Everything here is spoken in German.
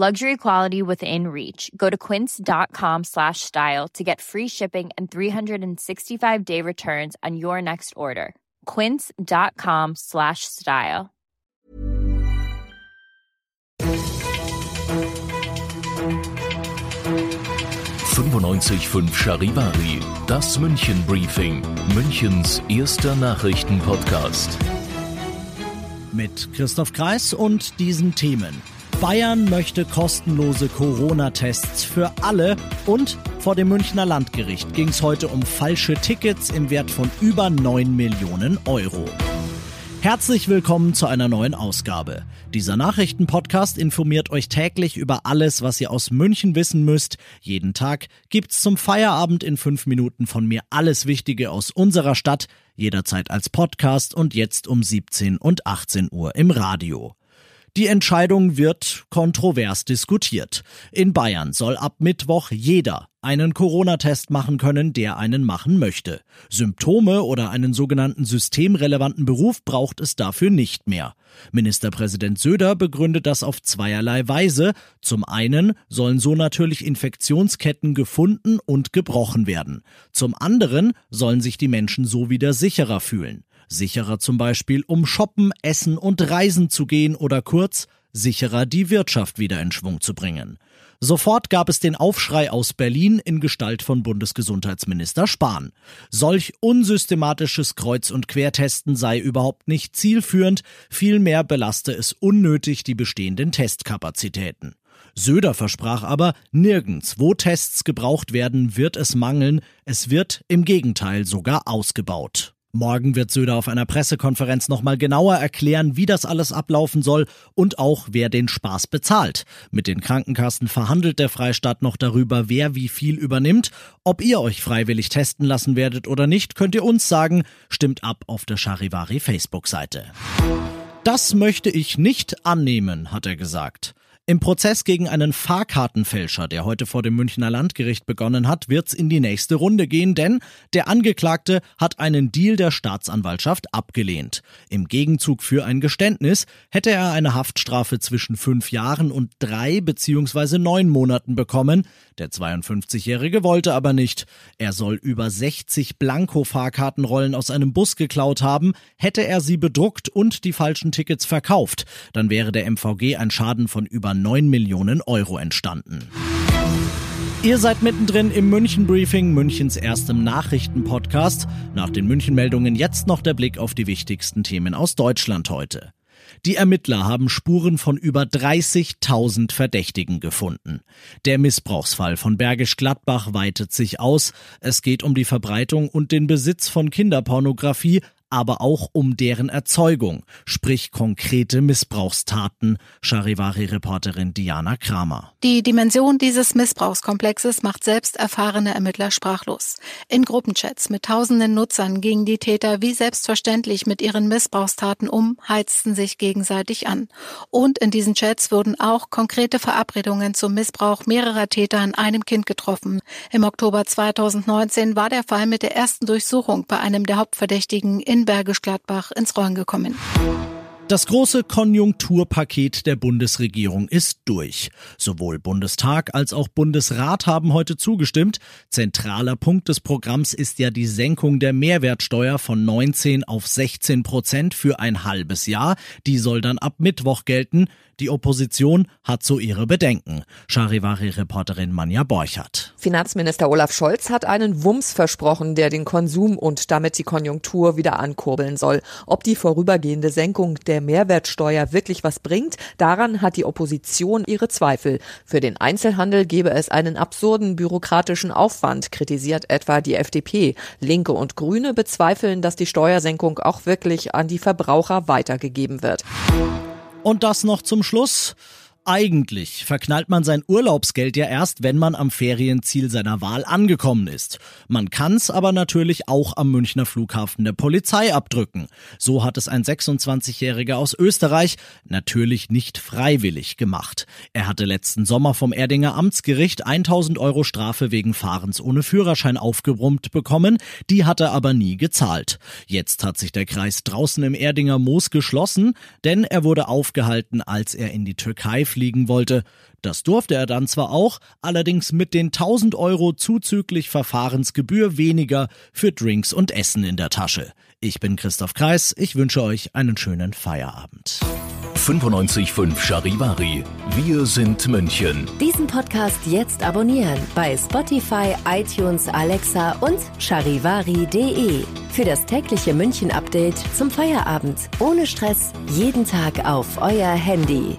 Luxury quality within reach. Go to quince.com slash style to get free shipping and 365-day returns on your next order. quince.com slash style. 95.5 Charivari, das München Briefing, Münchens erster Nachrichtenpodcast. Mit Christoph Kreis und diesen Themen. Bayern möchte kostenlose Corona-Tests für alle und vor dem Münchner Landgericht ging es heute um falsche Tickets im Wert von über 9 Millionen Euro. Herzlich willkommen zu einer neuen Ausgabe. Dieser Nachrichtenpodcast informiert euch täglich über alles, was ihr aus München wissen müsst. Jeden Tag gibt's zum Feierabend in fünf Minuten von mir alles Wichtige aus unserer Stadt, jederzeit als Podcast und jetzt um 17 und 18 Uhr im Radio. Die Entscheidung wird kontrovers diskutiert. In Bayern soll ab Mittwoch jeder einen Corona-Test machen können, der einen machen möchte. Symptome oder einen sogenannten systemrelevanten Beruf braucht es dafür nicht mehr. Ministerpräsident Söder begründet das auf zweierlei Weise. Zum einen sollen so natürlich Infektionsketten gefunden und gebrochen werden. Zum anderen sollen sich die Menschen so wieder sicherer fühlen. Sicherer zum Beispiel, um shoppen, essen und reisen zu gehen oder kurz sicherer die Wirtschaft wieder in Schwung zu bringen. Sofort gab es den Aufschrei aus Berlin in Gestalt von Bundesgesundheitsminister Spahn. Solch unsystematisches Kreuz- und Quertesten sei überhaupt nicht zielführend, vielmehr belaste es unnötig die bestehenden Testkapazitäten. Söder versprach aber, nirgends, wo Tests gebraucht werden, wird es mangeln, es wird im Gegenteil sogar ausgebaut. Morgen wird Söder auf einer Pressekonferenz nochmal genauer erklären, wie das alles ablaufen soll und auch wer den Spaß bezahlt. Mit den Krankenkassen verhandelt der Freistaat noch darüber, wer wie viel übernimmt. Ob ihr euch freiwillig testen lassen werdet oder nicht, könnt ihr uns sagen. Stimmt ab auf der Charivari Facebook-Seite. Das möchte ich nicht annehmen, hat er gesagt. Im Prozess gegen einen Fahrkartenfälscher, der heute vor dem Münchner Landgericht begonnen hat, wird's in die nächste Runde gehen, denn der Angeklagte hat einen Deal der Staatsanwaltschaft abgelehnt. Im Gegenzug für ein Geständnis hätte er eine Haftstrafe zwischen fünf Jahren und drei beziehungsweise neun Monaten bekommen. Der 52-Jährige wollte aber nicht. Er soll über 60 Blanko-Fahrkartenrollen aus einem Bus geklaut haben. Hätte er sie bedruckt und die falschen Tickets verkauft, dann wäre der MVG ein Schaden von über 9 Millionen Euro entstanden. Ihr seid mittendrin im München Briefing, Münchens erstem Nachrichtenpodcast. Nach den München Meldungen jetzt noch der Blick auf die wichtigsten Themen aus Deutschland heute. Die Ermittler haben Spuren von über 30.000 Verdächtigen gefunden. Der Missbrauchsfall von Bergisch Gladbach weitet sich aus. Es geht um die Verbreitung und den Besitz von Kinderpornografie, aber auch um deren Erzeugung, sprich konkrete Missbrauchstaten, Charivari-Reporterin Diana Kramer. Die Dimension dieses Missbrauchskomplexes macht selbst erfahrene Ermittler sprachlos. In Gruppenchats mit tausenden Nutzern gingen die Täter wie selbstverständlich mit ihren Missbrauchstaten um, heizten sich gegenseitig an. Und in diesen Chats wurden auch konkrete Verabredungen zum Missbrauch mehrerer Täter an einem Kind getroffen. Im Oktober 2019 war der Fall mit der ersten Durchsuchung bei einem der Hauptverdächtigen in in Bergisch Gladbach ins Rollen gekommen. Das große Konjunkturpaket der Bundesregierung ist durch. Sowohl Bundestag als auch Bundesrat haben heute zugestimmt. Zentraler Punkt des Programms ist ja die Senkung der Mehrwertsteuer von 19 auf 16 Prozent für ein halbes Jahr. Die soll dann ab Mittwoch gelten. Die Opposition hat so ihre Bedenken. Charivari-Reporterin Manja Borchert. Finanzminister Olaf Scholz hat einen Wumms versprochen, der den Konsum und damit die Konjunktur wieder ankurbeln soll. Ob die vorübergehende Senkung der Mehrwertsteuer wirklich was bringt, daran hat die Opposition ihre Zweifel. Für den Einzelhandel gebe es einen absurden bürokratischen Aufwand, kritisiert etwa die FDP. Linke und Grüne bezweifeln, dass die Steuersenkung auch wirklich an die Verbraucher weitergegeben wird. Und das noch zum Schluss. Eigentlich verknallt man sein Urlaubsgeld ja erst, wenn man am Ferienziel seiner Wahl angekommen ist. Man kann's aber natürlich auch am Münchner Flughafen der Polizei abdrücken. So hat es ein 26-Jähriger aus Österreich natürlich nicht freiwillig gemacht. Er hatte letzten Sommer vom Erdinger Amtsgericht 1000 Euro Strafe wegen Fahrens ohne Führerschein aufgebrummt bekommen, die hat er aber nie gezahlt. Jetzt hat sich der Kreis draußen im Erdinger Moos geschlossen, denn er wurde aufgehalten, als er in die Türkei fliegen wollte. Das durfte er dann zwar auch, allerdings mit den 1000 Euro zuzüglich Verfahrensgebühr weniger für Drinks und Essen in der Tasche. Ich bin Christoph Kreis, ich wünsche euch einen schönen Feierabend. 95.5 Charivari. Wir sind München. Diesen Podcast jetzt abonnieren bei Spotify, iTunes, Alexa und charivari.de. Für das tägliche München-Update zum Feierabend. Ohne Stress, jeden Tag auf euer Handy.